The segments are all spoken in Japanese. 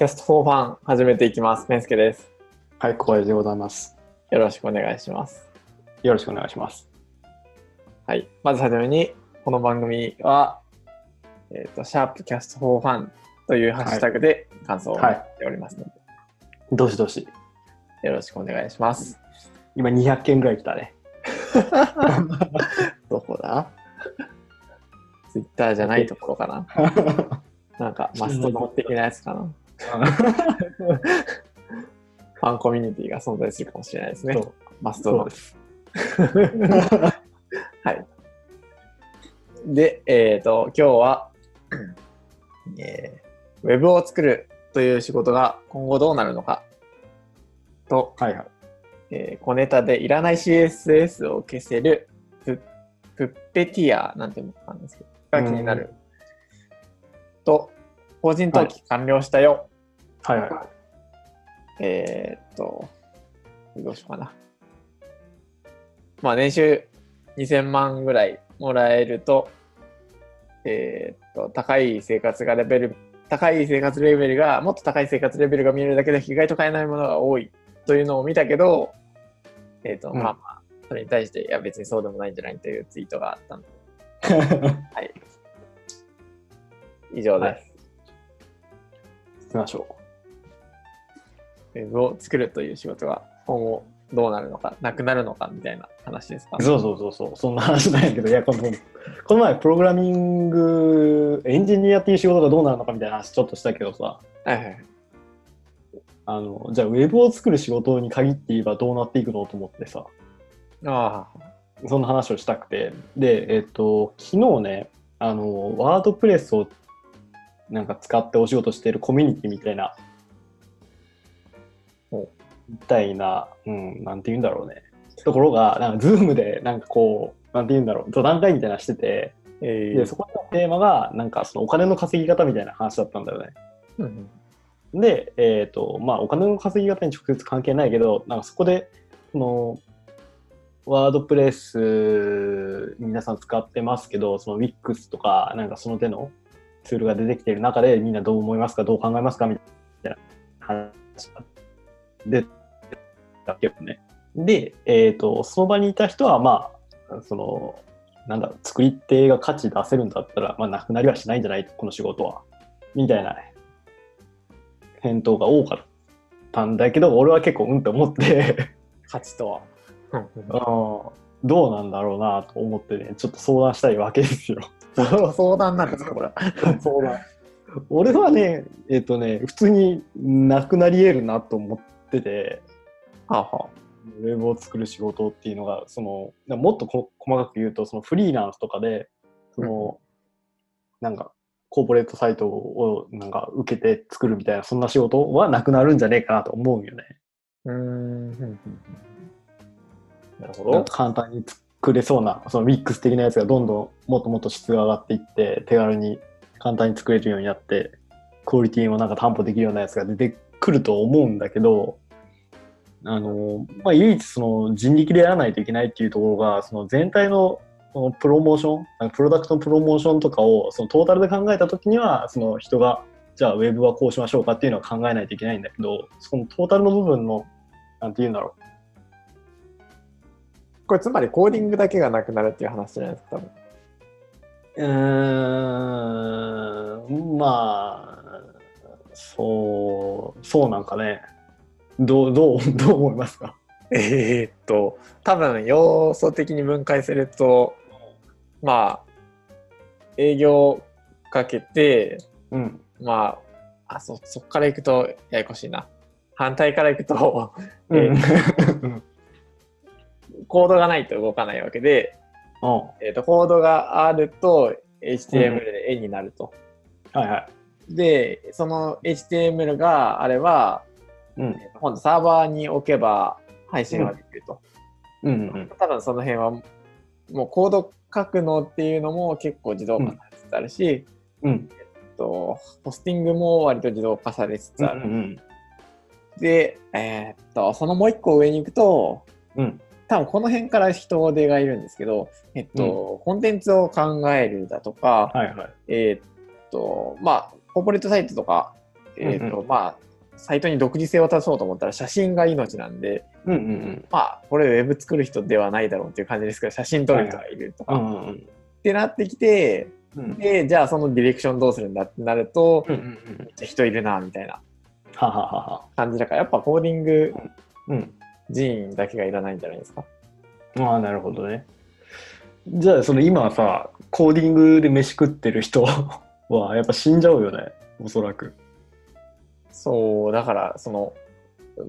キャストフォーファン始めていきます。メンスケです。はい、小林でございます。よろしくお願いします。よろしくお願いします。はい。まずはじめに、この番組は、えっ、と、シャープキャストフォーファンというハッシュタグで感想をはい送っておりますので、どしどし。よろしくお願いします。今200件ぐらい来たね。どこだ？ツイッターじゃないところかな なんか、マストドン的なやつかな ファンコミュニティが存在するかもしれないですねマストドンそうで。す。はい。で、えっ、と、今日は、えーウェブを作るという仕事が今後どうなるのかと、はいはい。えー小ネタでいらない CSS を消せるププッペティアなんていうのかなんですけど、が気になる。と、法人登記完了したよ。はいはい。えーっと、どうしようかな。まあ、年収2000万ぐらいもらえると、えーっと、高い生活がレベル、高い生活レベルが、もっと高い生活レベルが見えるだけで意外と買えないものが多いというのを見たけど、えーっと、うんまあまあ、それに対して、いや別にそうでもないんじゃないというツイートがあったので、はい。以上です。行きましょウェブを作るという仕事が今後どうなるのか、なくなるのかみたいな話ですか？う。。そうそうそうそう。そんな話なんやけど、いや、この、この前、プログラミング、エンジニアっていう仕事がどうなるのかみたいな話ちょっとしたけどさ、はいはい。あの、じゃあ、ウェブを作る仕事に限って言えばどうなっていくのと思ってさ、あそんな話をしたくて。で、えっ、と、昨日ね、あの、ワードプレスをなんか使ってお仕事しているコミュニティみたいな、おみたいな、うん、なんて言うんだろうね。ところが、なんか、ズームで、なんかこう、なんて言うんだろう、座談会みたいなのしてて、あ。えで、そこのテーマが、なんか、そのお金の稼ぎ方みたいな話だったんだよね。うんで、えっ、と、まあ、お金の稼ぎ方に直接関係ないけど、なんかそこで、その、ワードプレス皆さん使ってますけど、その Wix とか、なんかその手のツールが出てきている中で、みんなどう思いますか、どう考えますかみたいな話が出たけどね。で、えっ、と、その場にいた人は、まあ、その、なんだろう、作り手が価値出せるんだったら、まあ、なくなりはしないんじゃない？この仕事は。みたいな返答が多かったんだけど、俺は結構うんって思って、価値とは。う んあーどうなんだろうなと思ってね、ちょっと相談したいわけですよ。相談なんですか、これ。相談。俺はね、えっ、とね、普通になくなり得るなと思ってて、はあはウェブを作る仕事っていうのが、その、もっとこ細かく言うと、そのフリーランスとかで、その、なんか、コーポレートサイトをなんか受けて作るみたいな、そんな仕事はなくなるんじゃねえかなと思うよね。うーん。うんうんなるほど。簡単に作れそうな、その Wix 的なやつがどんどんもっともっと質が上がっていって、手軽に簡単に作れるようになって、クオリティもなんか担保できるようなやつが出てくると思うんだけど、あの、まあ、唯一その人力でやらないといけないっていうところが、その全体のそのプロモーション、プロダクトのプロモーションとかをそのトータルで考えたときには、その人が、じゃあウェブはこうしましょうかっていうのは考えないといけないんだけど、そのトータルの部分の、なんて言うんだろう、これつまりコーディングだけがなくなるっていう話じゃないですか、多分。うーん、まあ、そう、そうなんかね。どう、どう、どう思いますか？えーっと、多分要素的に分解すると、まあ、営業かけて、うん。まあ、あそそこからいくとややこしいな。反対からいくと、うん。えうん。コードがないと動かないわけで、はいえー、とコードがあると HTML で絵になると。はい。で、その HTML があれば、うん。今度サーバーに置けば配信ができると。うん。うん。多分その辺はもうコード書くのっていうのも結構自動化されつつあるし、うん。えっとホスティングも割と自動化されつつある。うん。で、えーっと、そのもう一個上に行くと、うん。多分この辺から人手がいるんですけど、えっと、コンテンツを考えるだとか、はいはい。えーっと、まあ、コーポレートサイトとか、えっ、と、うんうまあ、サイトに独自性を足そうと思ったら写真が命なんで、うんうんまあ、これウェブ作る人ではないだろうっていう感じですけど、写真撮る人がいるとか、うん。うんっうんてなってきて、うん。で、じゃあそのディレクションどうするんだってなると、うんうんうん。めっちゃ人いるな、みたいなはははは。感じだから、やっぱコーディングうん。人員だけがいらないんじゃないですか？ああ、なるほどね。じゃあ、その今さ、コーディングで飯食ってる人はやっぱ死んじゃうよね、おそらく。そう、だから、その、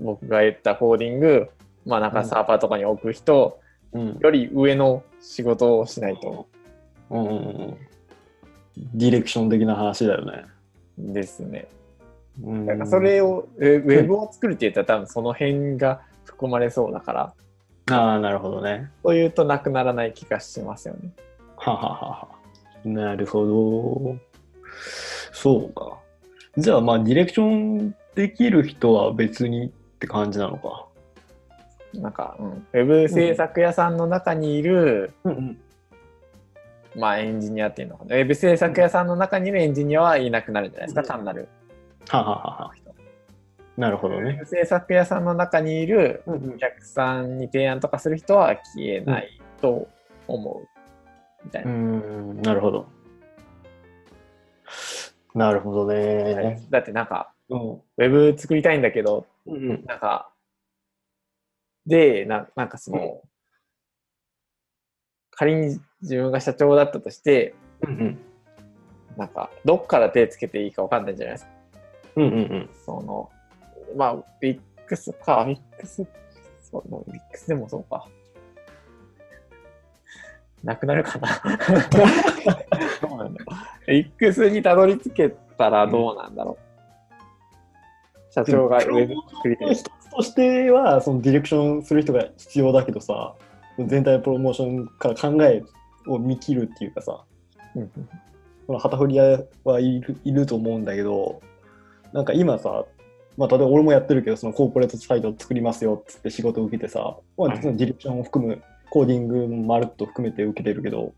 僕が言ったコーディング、まあなんかサーバーとかに置く人うん。より上の仕事をしないとうんうんうん。ディレクション的な話だよね。ですね。うんだからそれを、えウェブを作るって言ったら多分その辺が含まれそうだから、ああ、なるほどね。そういうとなくならない気がしますよね。はははは。なるほど。そうか。じゃあ、まあ、ディレクションできる人は別にって感じなのか。なんか、うん、ウェブ制作屋さんの中にいる、うんうん。まあエンジニアっていうのかな。ウェブ制作屋さんの中にいるエンジニアはいなくなるんじゃないですか、うん単なるははは。なるほどウェね。ブ制作屋さんの中にいるお客さんに提案とかする人は消えないと思う。みたいうな。ん、なるほど。なるほどね。だってなんか、うん。ウェブ作りたいんだけど、うんなんか、で、ななんかその、仮に自分が社長だったとして、うんなんか、どっから手つけていいか分かんないじゃないですか。うんうんうんその、まあ、ビックスか、ビックス、そう、ビックスでもそうか。なくなるかな。どうなんだろう。ビックスにたどり着けたらどうなんだろう。社長がウェブ作りたい一。つとしてはそのディレクションする人が必要だけどさ全体のプロモーションから考えを見切るっていうかさうんこの旗振り屋はいるいると思うんだけどなんか今さ、まあ、例えば俺もやってるけどそのコーポレートサイトを作りますよっつって仕事を受けてさ、まあ、ディレクションを含むコーディングもまるっと含めて受けてるけど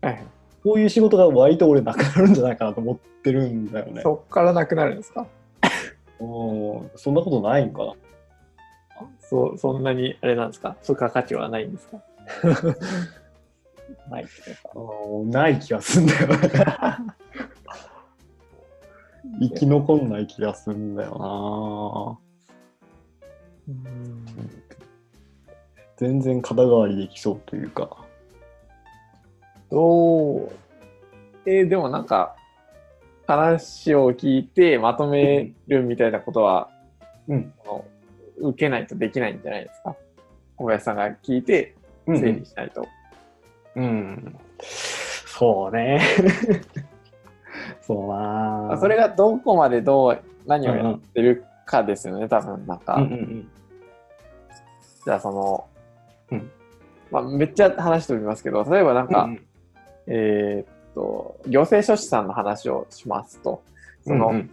はいこういう仕事が割と俺なくなるんじゃないかなと思ってるんだよね。そっからなくなるんですか？うんそんなことないんかな。そう、そんなに、あれなんですか？付加価値はないんですか？ないっていうか。うんない気がすんだよね。生き残んない気がすんだよな全然肩代わりできそうというか。どう、えーでもなんか、話を聞いてまとめるみたいなことは、うん。受けないとできないんじゃないですか？小林さんが聞いてうん整理しないと。うん。そうね。そうなあそれがどこまでどう、何をやってるかですよね、多分なんか。うんうんうん。じゃあその、うんまあ、めっちゃ話飛びますけど、例えばなんか、うんえーっと、行政書士さんの話をしますと、その、うん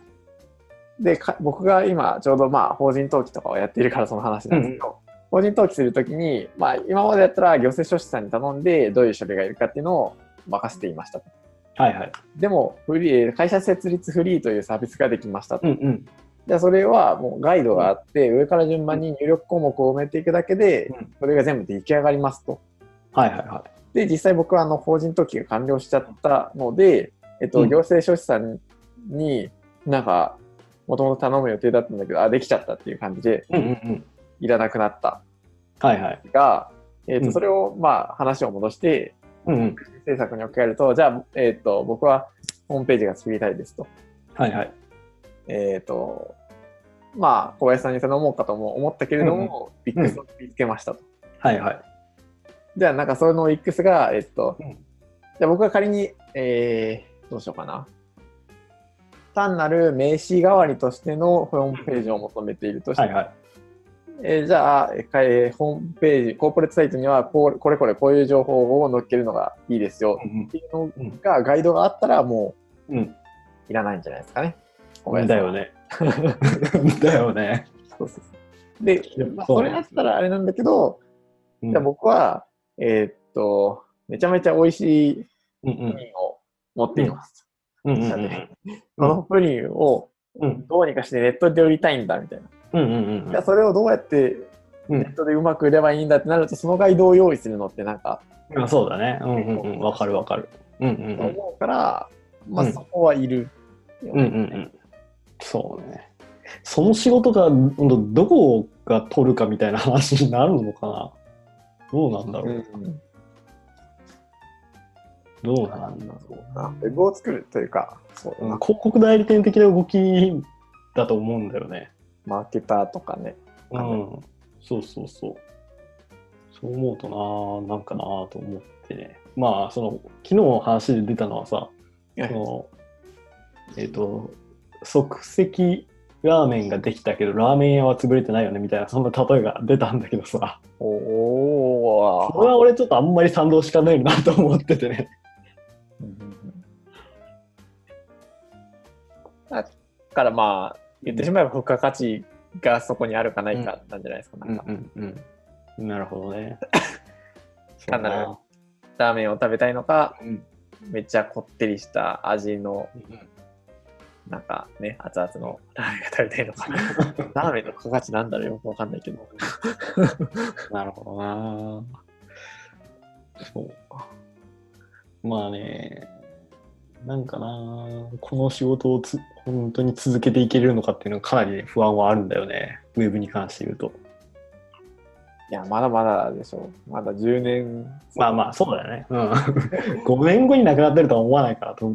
でか僕が今ちょうどまあ法人登記とかをやっているからその話なんですけど、法人登記するときに、まあ、今までやったら行政書士さんに頼んでどういう書類がいるかっていうのを任せていましたと。はいはい。でもフリー、会社設立フリーというサービスができましたと。うんうん。じゃあそれはもうガイドがあって、上から順番に入力項目を埋めていくだけでうん、それが全部出来上がりますと。はいはいはで、実際僕はあの法人登記が完了しちゃったので、えっと、うん行政書士さんになんか、もともと頼む予定だったんだけど、あ、できちゃったっていう感じで、い。うんうんうん。いらなくなったはいはい。が、えっと、うんそれをまあ話を戻して、うんうん。制作に置き換えると、じゃあ、えっと、僕はホームページが作りたいですと。はいはい。えっと、まあ、小林さんに頼もうかとも思ったけれども、ビックスを見つけましたと。はいはい。じゃあ、なんかその X が、えっと、うんじゃあ僕が仮に、えー、どうしようかな。単なる名刺代わりとしてのホームページを求めているとして、はいはい。えーじゃあ、えーえーホームページ、コーポレートサイトにはこうこれこれこういう情報を載っけるのがいいですようんっていうのが、ガイドがあったらもうん。うん。ういらないんじゃないですかね。だよね。だよね。そうそうそうで、まあ、それだったらあれなんだけど、うんじゃあ僕は、えーっと、めちゃめちゃ美味しいうんうんプリンを持っています。うんうんそのプリンをうんどうにかしてネットで売りたいんだみたいな。うんうんじゃあそれをどうやってうんネットでうまく売ればいいんだってなると、そのガイドを用意するのってなんか、うん。あそうだね。うんうんうん。わかるわかる。うんうんうん。思うから、まあうんそこはいるようんうんうん。そうね。その仕事がどどこが取るかみたいな話になるのかなどうなんだろう、うんどうなんだろそうなウェブを作るというか、そう広告代理店的な動きだと思うんだよね。マーケターとかね。うあん。そうそうそう。そう思うとな、なんかなと思ってね。まあ、その、昨日話で出たのはさ、そのえっ、と、即席ラーメンができたけど、ラーメン屋は潰れてないよねみたいな、そんな例えが出たんだけどさ、おおそれは俺ちょっとあんまり賛同しかないなと思っててね。だからまあ、言ってしまえば付加価値がそこにあるかないかなんじゃないですか。なんかうんうん。なるほどね。単なるラーメンを食べたいのか、うんめっちゃこってりした味の、うんなんかね、熱々のラーメンが食べたいのか。ラーメンの付加価値なんだろうよくわかんないけど。なるほどな。そうか。まあね、なんかな、この仕事をつ本当に続けていけるのかっていうのはかなり不安はあるんだよね。ウェブに関して言うと。いや、まだまだでしょう。まだ10年。まあまあ、そうだよね。うん。5年後に亡くなってるとは思わないからと。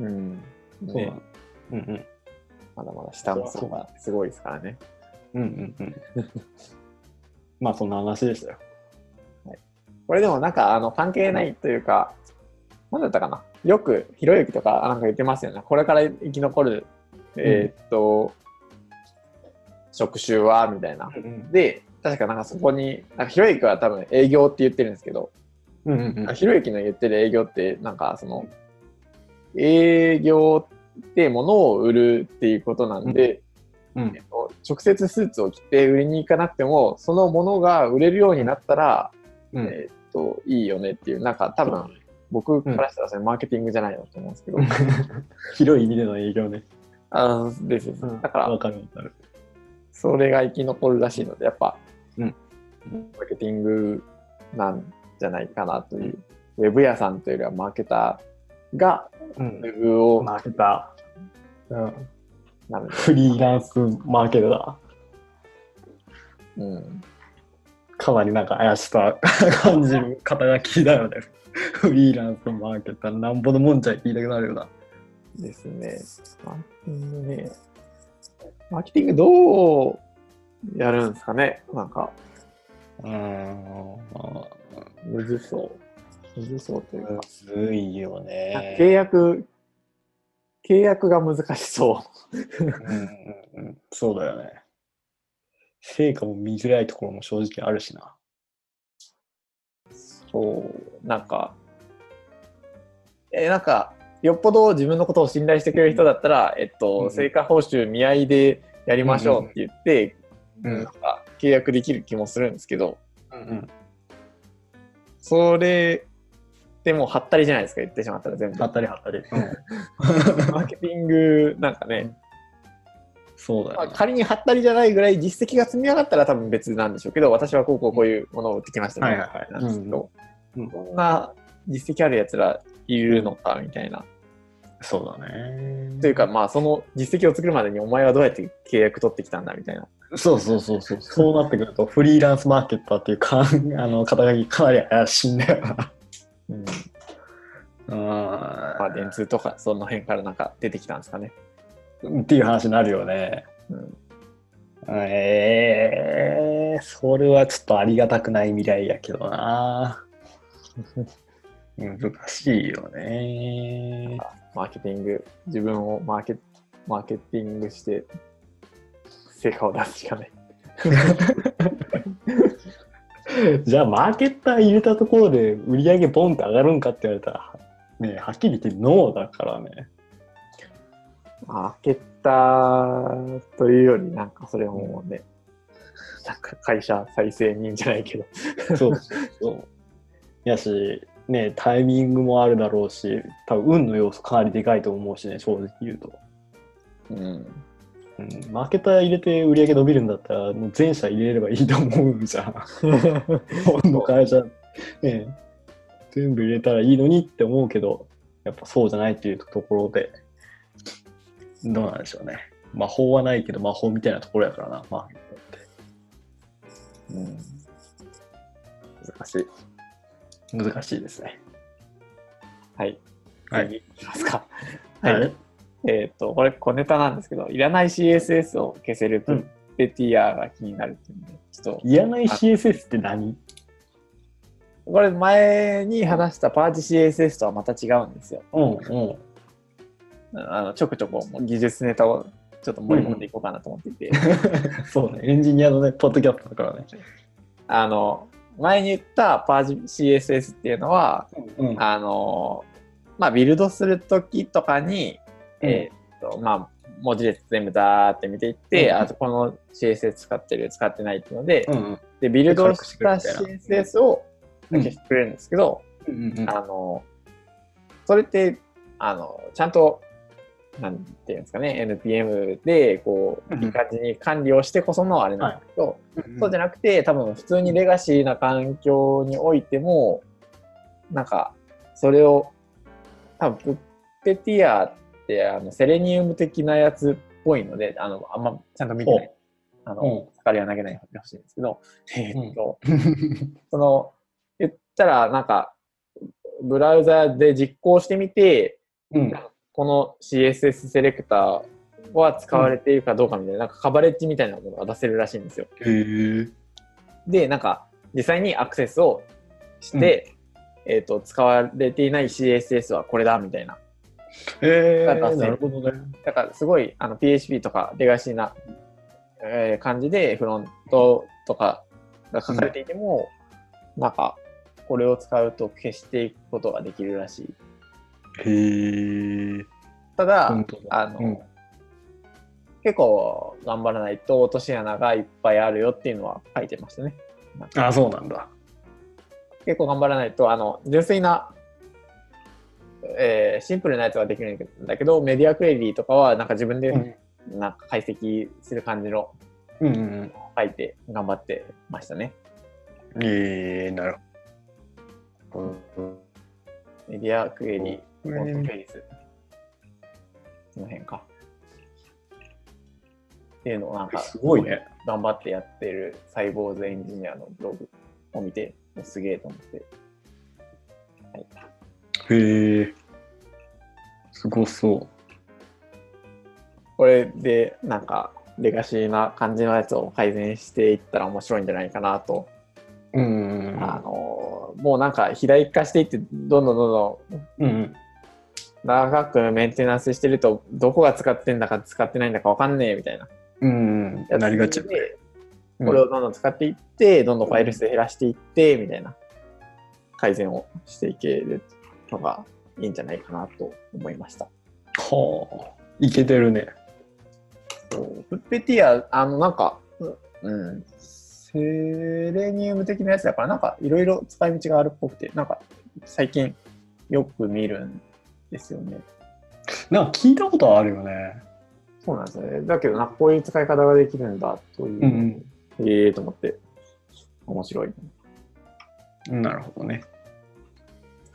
うん。そうだね、うんうん。まだまだ下もそうがすごいですからね。うんうんうん。まあ、そんな話でしたよ。これでもなんかあの関係ないというか、何だったかなよくひろゆきとかなんか言ってますよね。これから生き残る、えーっと、職種はみたいな。で、確かなんかそこに、なんかひろゆきは多分営業って言ってるんですけど、うんうんうん。ひろゆきの言ってる営業って、なんかその、営業って物を売るっていうことなんで、うん。えっと直接スーツを着て売りに行かなくても、そのものが売れるようになったら、うん。えっと、いいよねっていう、なんか多分、僕からしたらそれマーケティングじゃないのと思うんですけど、広い意味での営業ね。あのですです。だかわら、かる。それが生き残るらしいので、やっぱ、うん。マーケティングなんじゃないかなという、ウェブ屋さんというよりはマーケターがブを、マーケター。うん。なので、フリーランスマーケターだ。うん、かなりなんか怪しさ 感じる肩書きだよね。フリーランスマーケター、なんぼのもんじゃ言いたくなるよな。ですね。マーケティングね。マーケティングどうやるんですかね？なんか、うーん。むずそう。むずそうというか。むずいよね。契約、契約が難しそうんうんうんそうだよね。成果も見づらいところも正直あるしな。う。そう、なんか、え、なんか、よっぽど自分のことを信頼してくれる人だったら、えっと、うんうん成果報酬見合いでやりましょうって言って、うんなんか契約できる気もするんですけど、うんうん。それでもうはったりじゃないですか、言ってしまったら全部。はったりはったり。マーケティングなんかね、まあ、そうだよね。仮にはったりじゃないぐらい実績が積み上がったら多分別なんでしょうけど、私はこうこうこういうものを売ってきましたはいはいはいなんですけど、うんうんこんな実績あるやつらいるのかみたいな。そうだね。というか、まあその実績を作るまでにお前はどうやって契約取ってきたんだみたいな。そうそうそうそう。そうなってくると、フリーランスマーケッターっていうか、あの、肩書きかなり怪しいんだよな。うん、あまあ電通とかその辺からなんか出てきたんですかね。っていう話になるよね。うん、えー、それはちょっとありがたくない未来やけどな。難しいよね。マーケティング、自分をマーケマーケティングして成果を出すしかない。じゃあ、マーケッター入れたところで売り上げボンって上がるんかって言われたら、ね、はっきり言ってノーだからね。マーケターというより、なんかそれはもうね、なんか会社再生人じゃないけど。そうそう。やし、ね、タイミングもあるだろうし、多分運の要素かなりでかいと思うしね、正直言うと。うん。うんマーケター入れて売り上げ伸びるんだったら、もう全社入れればいいと思うじゃん。この会社、ね、全部入れたらいいのにって思うけど、やっぱそうじゃないっていうところで、どうなんでしょうね。魔法はないけど魔法みたいなところやからな、マーケットって。うん、難しい。難しいですね。はい。はい次いきますか。はいはい。えっ、と、これ小ネタなんですけど、いらない CSS を消せるプッペティアが気になるっていうんで、ちょっと、いらない CSS って何？これ前に話したパージ CSS とはまた違うんですよ。うんうん。あのちょくちょく技術ネタをちょっと盛り込んでいこうかなと思っていて、そうね、エンジニアのね、ポッドキャストだからね。あの、前に言ったパージ CSS っていうのは、うんあの、まあ、ビルドするときとかに、えーっと、まあ、文字列全部ダーって見ていって、うん。あとこの CSS 使ってる、使ってないっていうので、うんで、ビルドし比た CSS をうん消してくれるんですけど、うん。うん。あの、それって、あの、ちゃんと、なんていうんですかね、NPM で、こう、うんいい感じに管理をしてこそのあれなんですけど、うんそうじゃなくて、多分普通にレガシーな環境においても、なんか、それを、多分プッペティアって、あの、セレニウム的なやつっぽいので、あの、あんまちゃんと見てない。あの、うん光は投げないでほしいんですけど、えーっと、その、言ったら、なんか、ブラウザで実行してみて、うんこの CSS セレクターは使われているかどうかみたいな、なんかカバレッジみたいなものが出せるらしいんですよ。で、なんか、実際にアクセスをして、えっ、と、使われていない CSS はこれだ、みたいな。えー、だからなるほどね。だから、すごい、あの、PHP とかレガシーな、えー感じで、フロントとかが書かれていても、なんか、これを使うと消していくことができるらしい。へえ。ただ、だあの、うん結構頑張らないと落とし穴がいっぱいあるよっていうのは書いてましたね。あ、そうなんだ。結構頑張らないと、あの、純粋な、えーシンプルなやつはできるんだけど、メディアクエリーとかはなんか自分でうんなんか解析する感じのうんうん書いて頑張ってましたね。うん。ええなるほど。 media query、font-face。その辺か。っていうのをなんか、すごいね。頑張ってやってるサイボウズエンジニアのブログを見て、すげえと思って。はい、へえ。すごそう。これで、なんか、レガシーな感じのやつを改善していったら面白いんじゃないかなと。うんうんあの、もうなんか、肥大化していって、どんどんどんどんうん。うん長くメンテナンスしてると、どこが使ってんだか使ってないんだかわかんねえみたいな。うんうん。なりがち。でこれをどんどん使っていって、どんどんファイル数減らしていって、みたいな改善をしていけるのがいいんじゃないかなと思いました。はあ。いけてるね。そうプッペティア、あの、なんか、ううん、セレニウム的なやつだから、なんかいろいろ使い道があるっぽくて、なんか最近よく見るんですよね。なんか聞いたことはあるよね。そうなんですよね。だけど、なんかこういう使い方ができるんだという、うんええと思って、面白い。うん。なるほどね。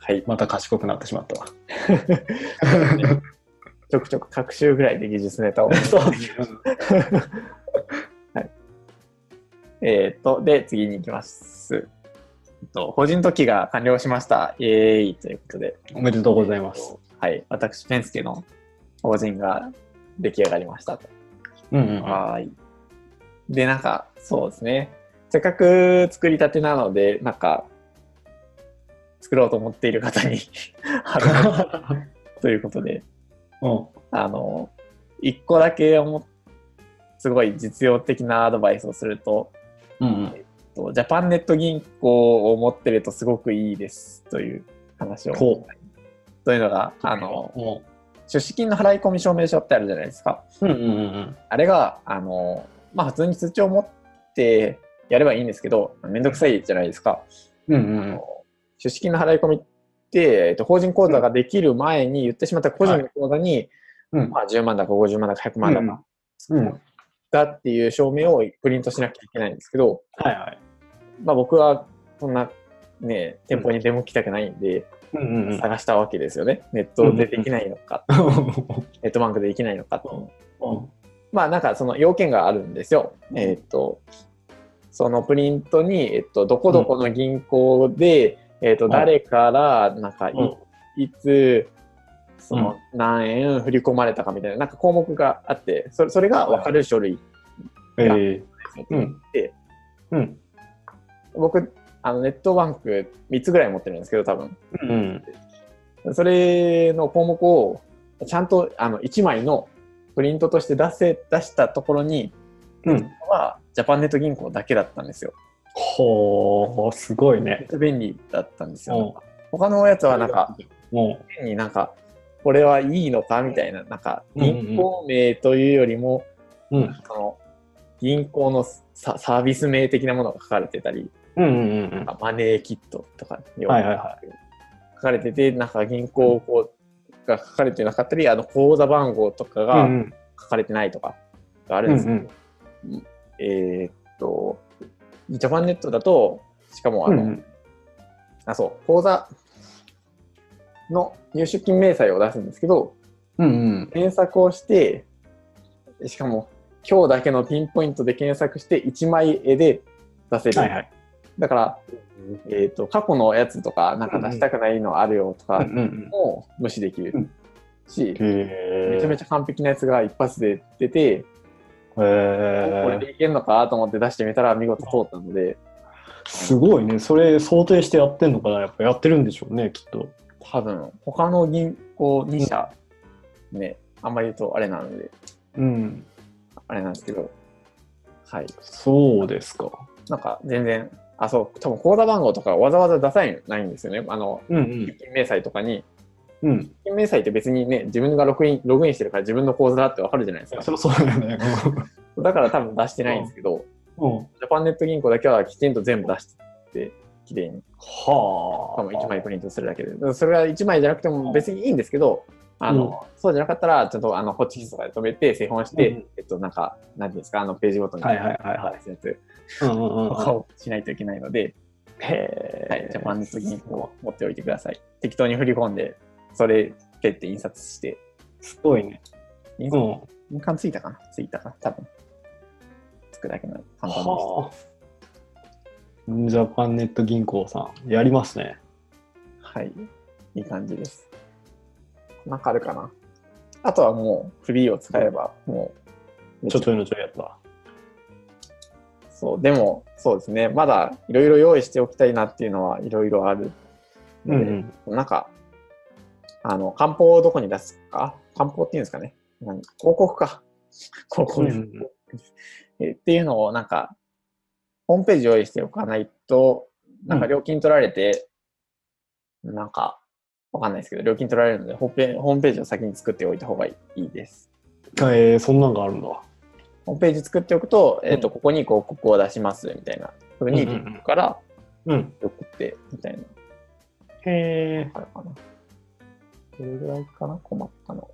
はい。また賢くなってしまったわ。ちょくちょく各週ぐらいで技術ネタを。そう えっと、で、次に行きます。えっと法人登記が完了しました。イエーイということで。おめでとうございます。はい。私、ペンスケの法人が出来上がりましたと。うんうん。はーい。で、なんか、そうですね。せっかく作りたてなので、なんか、作ろうと思っている方に ということで、うん。あの、一個だけすごい実用的なアドバイスをすると、うんうん。とジャパンネット銀行を持ってるとすごくいいですという話を。ほというのが、あの、う。出資金の払い込み証明書ってあるじゃないですか。うんうんうんあれが、あの、まあ普通に通帳を持ってやればいいんですけど、めんどくさいじゃないですか。うん。うんうん出資金の払い込みって、えっと、法人口座ができる前に言ってしまった個人の口座に、うん。まあ、10万だか50万だか100万だか、うん。だっていう証明をプリントしなきゃいけないんですけど、はいはい。まあ、僕はそんなね、店舗に出向きたくないんで、うんうんうん。探したわけですよね。ネットでできないのか、ネットバンクでできないのかっていうんまあなんかその要件があるんですよ。えっ、と、そのプリントに、えっと、どこどこの銀行で、えっと、うん誰から、なんかい、うんいつ、その何円振り込まれたかみたいな、なんか項目があって、それそれが分かる書類えーうんで、うん。僕、あのネットバンク3つぐらい持ってるんですけど、多分。うん。それの項目をちゃんとあの1枚のプリントとして出せ出したところにうん。はジャパンネット銀行だけだったんですよ。ほー、すごいね。便利だったんですよ。うん他のやつはなんか、も変になんか、これはいいのかみたいな、なんか、うんうん銀行名というよりも、う、うん。その、銀行のササービス名的なものが書かれてたり、うんうんうんマネーキットとか、うん。はいはいは書かれてて、なんか銀行こうが書かれてなかったり、あの口座番号とかい。がうん書かれてないとかがあうん。るんですけど、うんえーっと、ジャパンネットだと、しかもあの、うん。あ、そう、口座の入出金明細を出すんですけど、うんうん。検索をして、しかも今日だけのピンポイントで検索して1枚絵で出せる。はいはい。だから、えっ、と、過去のやつとか、なんか出したくないのあるよとかうんうんも無視できるうんし、めちゃめちちゃ完璧なやつが一発で出て、これでいけんのかと思って出してみたら見事通ったので、すごいね。それ想定してやってんのかなやっぱやってるんでしょうね、きっと。多分、他の銀行2社、ね、あんまり言うとあれなので、うん。あれなんですけど、はい。そうですか。なんか全然、あ、そう、多分口座番号とかわざわざ出さないんですよね。あの、うん出金明細とかに、うん。金明細って別にね、自分がログインログインしてるから自分の口座だってわかるじゃないですか。そそうだよね。だから多分出してないんですけど、うん。ジャパンネット銀行だけはきちんと全部出して、綺麗に、はあ。多分1枚プリントするだけで。それが1枚じゃなくても別にいいんですけど、あの、そうじゃなかったら、ちょっとあの、ホッチキスとかで止めて、製本して、うんえっと、なんか、なんていうんですか、あの、ページごとに、はいはいはいはいをしないといけないので、へはい、ジャパンネット銀行を持っておいてください。適当に振り込んで、それ、ペって印刷して、すごいね。印刷うん。印鑑ついたかな？ついたかな？多分。つくだけの簡単です。はあ。ジャパンネット銀行さん、やりますね。はい。いい感じです。なんかあるかな？あとはもう、フリーを使えば、もう、ちょちょいのちょいやった。そう、でも、そうですね。まだ、いろいろ用意しておきたいなっていうのは、いろいろあるので、うんなんか、あの、漢方をどこに出すか？漢方っていうんですかね。何広告か。広告です、っていうのを、なんか、ホームページ用意しておかないと、なんか料金取られて、なんか、わかんないですけど、料金取られるのでホームペ、ホームページを先に作っておいた方がいいです。えー、そんなんがあるんだ。ホームページ作っておくと、えっ、と、うんここに広告を出します、みたいなふうに、からうん。送って、みたいな、へえ。あるかな。どれぐらいかな困ったの。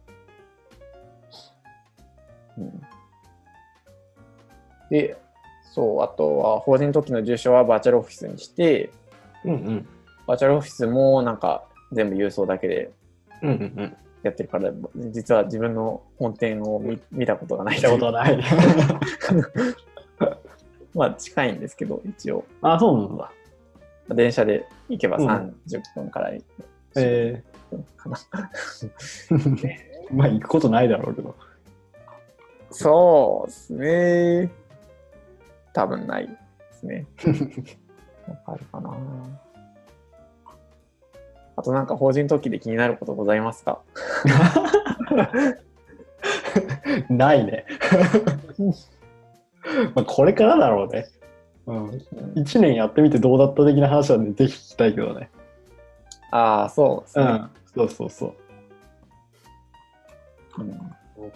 うん。で、そう、あとは、法人の時の住所はバーチャルオフィスにして、うんうん。バーチャルオフィスもなんか全部郵送だけでうんうんうん。やってるから、実は自分の本店を見見たことがない見たことはない。まあ近いんですけど、一応。あ、そうなんだ。電車で行けばうん30分から40え分かな。ー、まあ行くことないだろうけど。そうですね。多分ないですね。なんかあるかな。あとなんか法人登記で気になることございますか？ないね。まあこれからだろうね。うん。1年やってみてどうだった的な話はね、ぜひ聞きたいけどね。ああ、そうですね。うん。そうそうそう。うん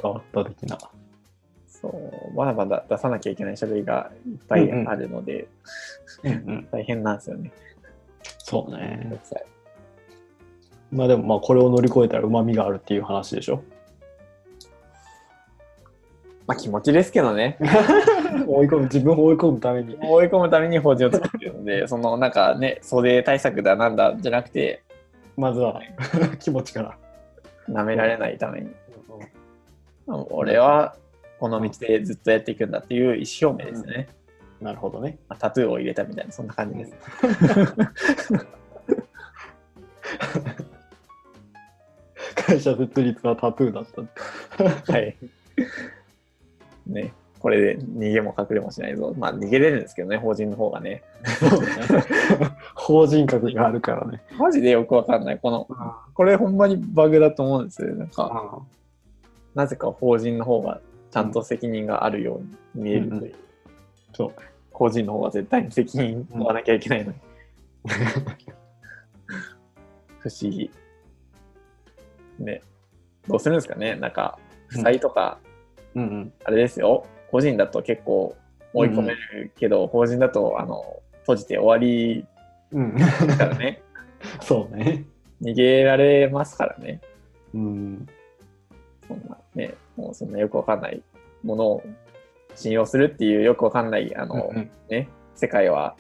変わった的な。そう、まだまだ出さなきゃいけない書類がいっぱいあるので、うんうん。大変なんですよね。そうね。まあでもまあこれを乗り越えたら旨味があるっていう話でしょ？まあ気持ちですけどね。追い込む、自分を追い込むために。追い込むために法人を作ってるので、そのなんかね、袖対策だなんだじゃなくて、まずは気持ちから。舐められないために。俺はこの道でずっとやっていくんだっていう意思表明ですね。なるほどね。まあ、タトゥーを入れたみたいな、そんな感じです。会社設立はタトゥーだった。はい。ね、これで逃げも隠れもしないぞ。まあ逃げれるんですけどね、法人の方がね。法人格があるからね。マジでよくわかんない。この、これほんまにバグだと思うんですよ。なんか、なぜか法人の方がちゃんと責任があるように見えるという。そう。個人の方が絶対に責任を負わなきゃいけないのに。不思議。ね。どうするんですかねなんか、負債とか、うんうん。あれですよ。個人だと結構追い込めるけど、法人だと、あの、閉じて終わりうん。ですからね。そうね。逃げられますからね。うん。そんなね、もうそんなよくわかんないものを信用するっていうよくわかんない、あの、うんね、世界は、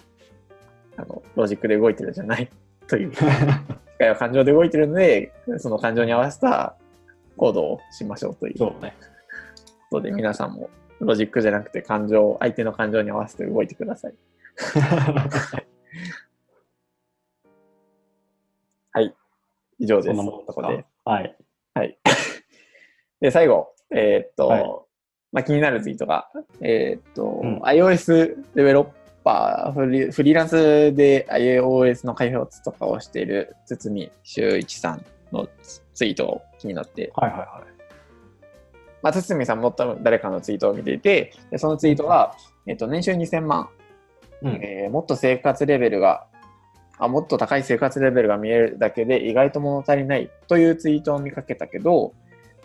あの、ロジックで動いてるんじゃない という、世界は感情で動いてるので、その感情に合わせた行動をしましょうというこそうね。とで、皆さんもロジックじゃなくて感情、相手の感情に合わせて動いてください。はい。以上です。そんなもんですこでか。はい。はい。で、最後、えーっと、はいまあ、気になるツイートが、えーっと、うん iOS デベロッパーフリ、フリーランスで iOS の開発とかをしている堤修一さんのツイートを気になって、はいはいはまあ、堤さんも多分誰かのツイートを見ていて、でそのツイートが、えーっと、年収2000万、い。うん。えーもっと生活レベルがあ、もっと高い生活レベルが見えるだけで意外と物足りないというツイートを見かけたけど、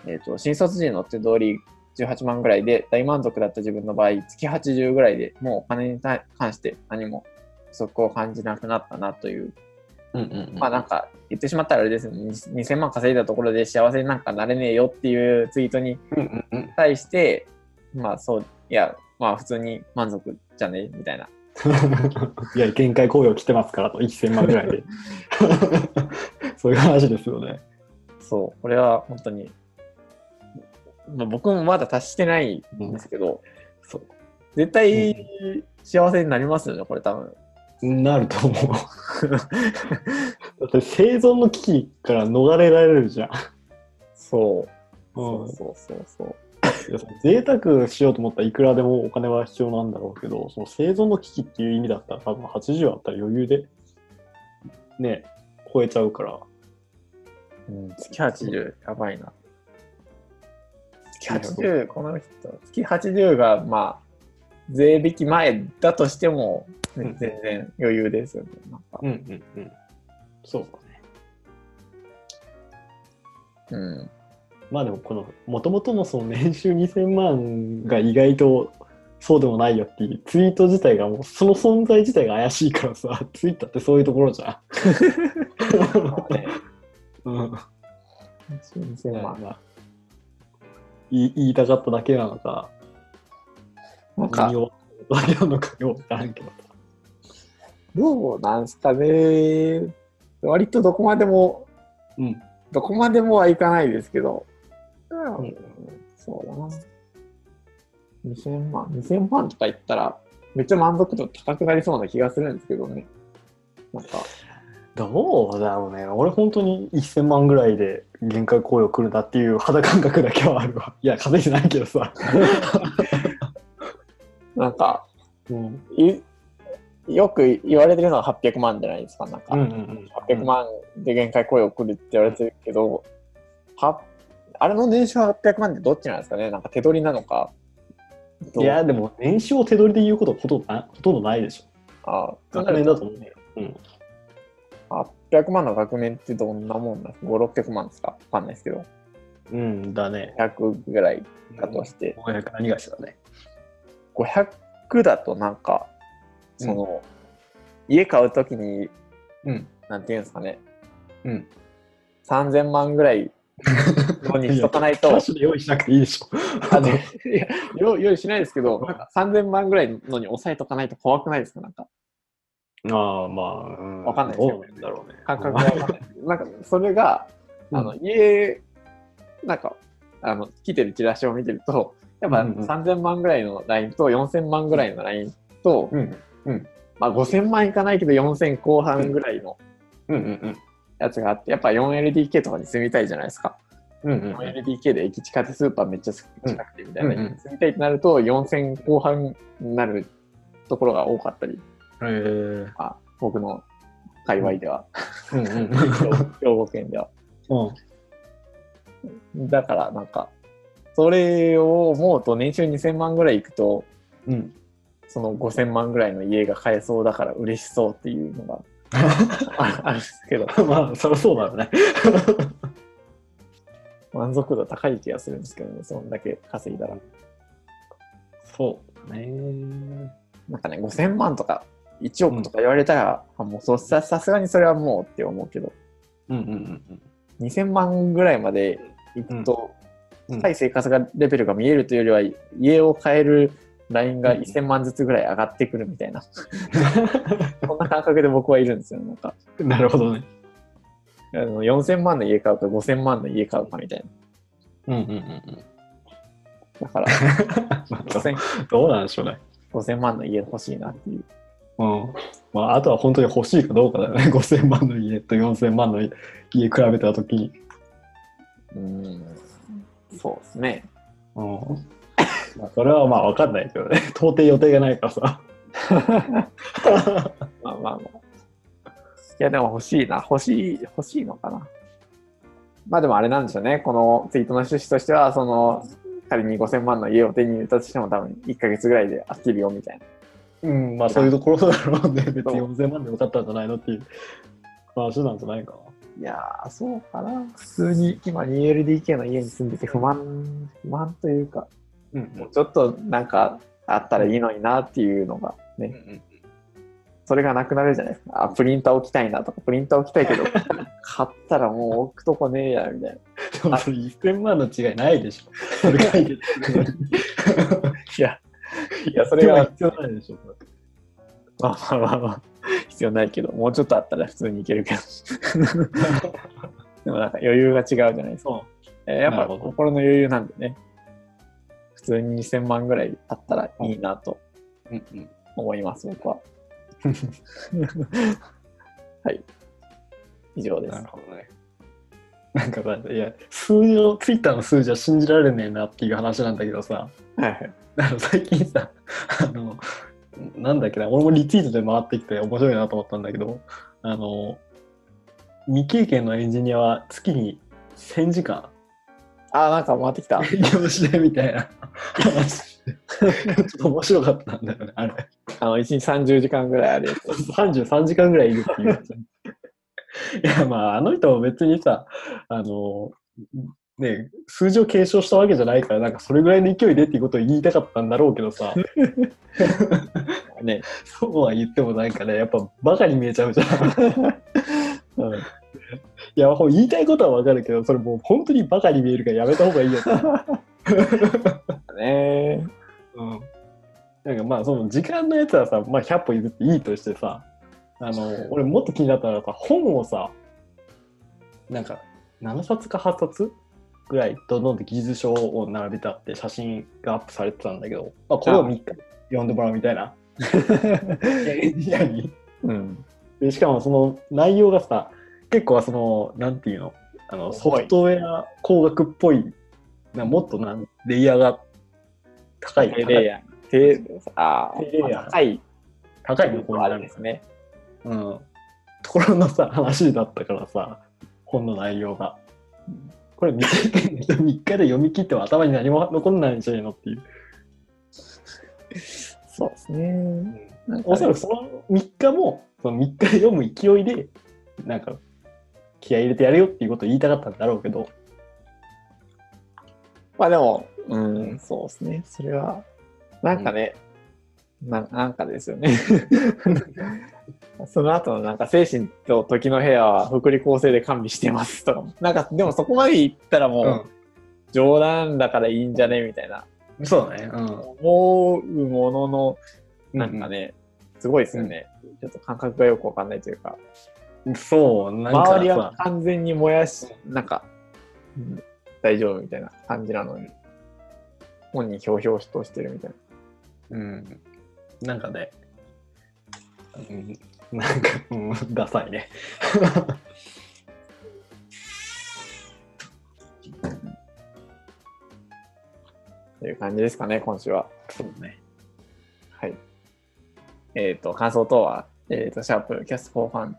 えー、と新卒時の手取り18万ぐらいで大満足だった自分の場合、月80ぐらいでもうお金に関して何も不足を感じなくなったなという、うんうんうん。まあなんか言ってしまったらあれですね、2000万稼いだところで幸せになんかなれねえよっていうツイートにうんうんうん。対して、まあそう、いや、まあ普通に満足じゃね？みたいな。いや、限界雇用来てますからと、1000万ぐらいで。そういう話ですよね。そう、これは本当に、まあ、僕もまだ達してないんですけど、そう絶対幸せになりますよね、これ多分。なると思う。だって生存の危機から逃れられるじゃん。そう。うんそうそうそうそう。贅沢しようと思ったらいくらでもお金は必要なんだろうけど、その生存の危機っていう意味だったら多分80あったら余裕でね、超えちゃうから。うん、月80、やばいな。月80、この人、月80が、まあ、税引き前だとしても、ねうん全然余裕ですよね。うんうんうん。そうだね。うん。まあでもこの、もともとのその年収2000万が意外とそうでもないよっていうツイート自体がもうその存在自体が怪しいからさ、ツイッターってそういうところじゃん。うん。2000万。まあ言い言いたかっただけなのか、なんか何、をだけなのかよくわからんけどさ。どうなんすかね。割とどこまでも、うん。どこまでもはいかないですけど、うんんそうだな。2000万、2000万とか言ったら、めっちゃ満足度高くなりそうな気がするんですけどね。なんか、どうだろうね。俺本当に1000万ぐらいで限界雇用来るなっていう肌感覚だけはあるわ。いや、稼いでないけどさ。なんか、うん。いよく言われてるのは800万じゃないですか。なんか、うんうんうん。800万で限界雇用来るって言われてるけど、はあれの年収800万ってどっちなんですかね？なんか手取りなのか。いや、でも年収を手取りで言うことほとんどなほとんどないでしょ。あ学年だと思うよ。うん。800万の額面ってどんなもんなんですか ?5、600万ですか？わかんないですけど。うんだね。100ぐらいだとして。500何がしだね。500だとなんか、その、家買うときに、うん。なんていうんですかね、うん。3000万ぐらいようにしとかないと キャッ、シュで用意しなくていいでしょ。あのいや用用意しないですけど、なんか3000万ぐらいのに抑えとかないと怖くないですか？なんか、ああ、まあ、うんわかんないですよどうなんだろうね。感覚がわかんない。なんか、それが、あの、家、なんか、あの、来てるチラシを見てると、やっぱうんうん3000万ぐらいのラインと4000万ぐらいのラインと、うん。まあ5000万いかないけど4000後半ぐらいのうんうんやつがあって、やっぱ 4LDK とかに住みたいじゃないですか。うん。うんうん。4LDK で駅近でスーパーめっちゃ近くてみたいな、うんうん住みたいってなると4000後半になるところが多かったり、へえ。まあ、僕の界隈では、うんうん。兵庫県では。うん。だからなんか、それを思うと年収2000万ぐらいいくと、うん。その5000万ぐらいの家が買えそうだから嬉しそうっていうのがあ あるんですけど、まあ、そりゃそうだよね。満足度高い気がするんですけどね、そんだけ稼いだら。そうだね。なんかね、5000万とか1億とか言われたら、あもうそささすがにそれはもうって思うけど、うんうんうん2000万ぐらいまでいくと、うん高い生活がレベルが見えるというよりは、家を買えるラインが1000万ずつぐらい上がってくるみたいな、そんな感覚で僕はいるんですよ。なんか、うん。なるほどね。あの4000万の家買うか5000万の家買うかみたいな。うんうんうんうん。だから、まあ 5000, どうなんでしょうね。5000万の家欲しいなっていう。うん。まあ、あとは本当に欲しいかどうかだよね。5000万の家と4000万の家比べたときに。うん、そうですね。うん。まあ、それはまあ分かんないけどね。到底予定がないからさ。まあまあまあ。いや、でも欲しいな。欲しい、欲しいのかな。まあでもあれなんですよね。このツイートの趣旨としては、その、仮に5000万の家を手に入れたとしても多分1ヶ月ぐらいで飽きるよみたいな。うん、まあそういうところだろうね。別に4000万でよかったんじゃないのっていう話なんじゃないかな。いやー、そうかな。普通に今 2LDK の家に住んでて不満、不満というか、うんもうちょっとなんかあったらいいのになっていうのがね、うんそれがなくなるじゃないですか。あ、プリンター置きたいなとか、プリンター置きたいけど、買ったらもう置くとこねえや、みたいな。でもそれ1000万の違いないでしょ。それ解決するのに。いや、いや、それが、必要ないでしょ。まあまあまあまあ、必要ないけど、もうちょっとあったら普通にいけるけど。でもなんか余裕が違うじゃないですか。えーやっぱ心の余裕なんでね、普通に2000万ぐらいあったらいいなとうんうん思います、僕は。はい。以上ですなる。ほどね。なんかさ、いや、数字を、ツイッターの数字は信じられねえなっていう話なんだけどさ、はいはい。あの最近さ、あの、なんだっけな、俺もリツイートで回ってきて面白いなと思ったんだけど、あの、未経験のエンジニアは月に1000時間あ、なんか回ってきた。営業してみたいな話。ちょっと面白かったんだよね、あれ。あの、1日30時間ぐらいあるやつ。33時間ぐらいいるっていう。いや、まあ、あの人も別にさ、あの、ね、数字を継承したわけじゃないから、なんかそれぐらいの勢いでっていうことを言いたかったんだろうけどさ、ね。そうは言ってもなんかね、やっぱバカに見えちゃうじゃん。うん。いや、言いたいことはわかるけど、それもう本当にバカに見えるからやめた方がいいよ。ねうん。なんかまあ、その時間のやつはさ、まあ100歩譲っていいとしてさ、あの、俺もっと気になったのはさ、本をさ、なんか7冊か8冊ぐらいどんどんで技術書を並べてあって写真がアップされてたんだけど、まあ、これを3日読んでもらうみたいな。うん。でしかもその内容がさ、結構その、なんていうの、あのソフトウェア工学っぽい、なもっとなんレイヤーが高い。低レイヤー。低、あ低レイヤーあ、高い高いのこあれるんですね。うん。ところのさ、話だったからさ、本の内容が。これ未経験の人3日で読み切っても頭に何も残んないんじゃないのっていう。そうですね。おそらくその3日も、その3日で読む勢いで、なんか、気合い入れてやるよっていうことを言いたかったんだろうけど、まあでも、うん、そうですね。それは、なんかね、ななんかですよね。その後のなんか精神と時の部屋は福利厚生で完備してますとかも。なんかでもそこまで言ったらもう冗談だからいいんじゃね？みたいな。そうだね。うん。思うものの、なんかね、すごいですよね。ちょっと感覚がよくわかんないというか。そう、なんか周りは完全に燃やし、なんか、うん大丈夫みたいな感じなのに、本人ひょうひょうとしてるみたいな。うん。なんかね、うん、なんか、うん、ダサいね。という感じですかね、今週は。そうね。はい。えっ、と、感想等は、えっ、と、シャープキャストフォーファン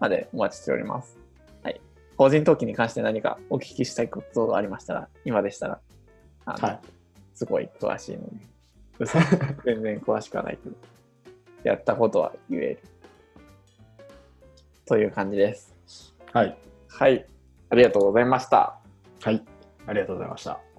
までお待ちしております。はい。法人登記に関して何かお聞きしたいことがありましたら、今でしたら、あの、はい。すごい詳しいので、嘘 全然詳しくはないけど、やったことは言える。という感じです。はい。はい。ありがとうございました。はい。ありがとうございました。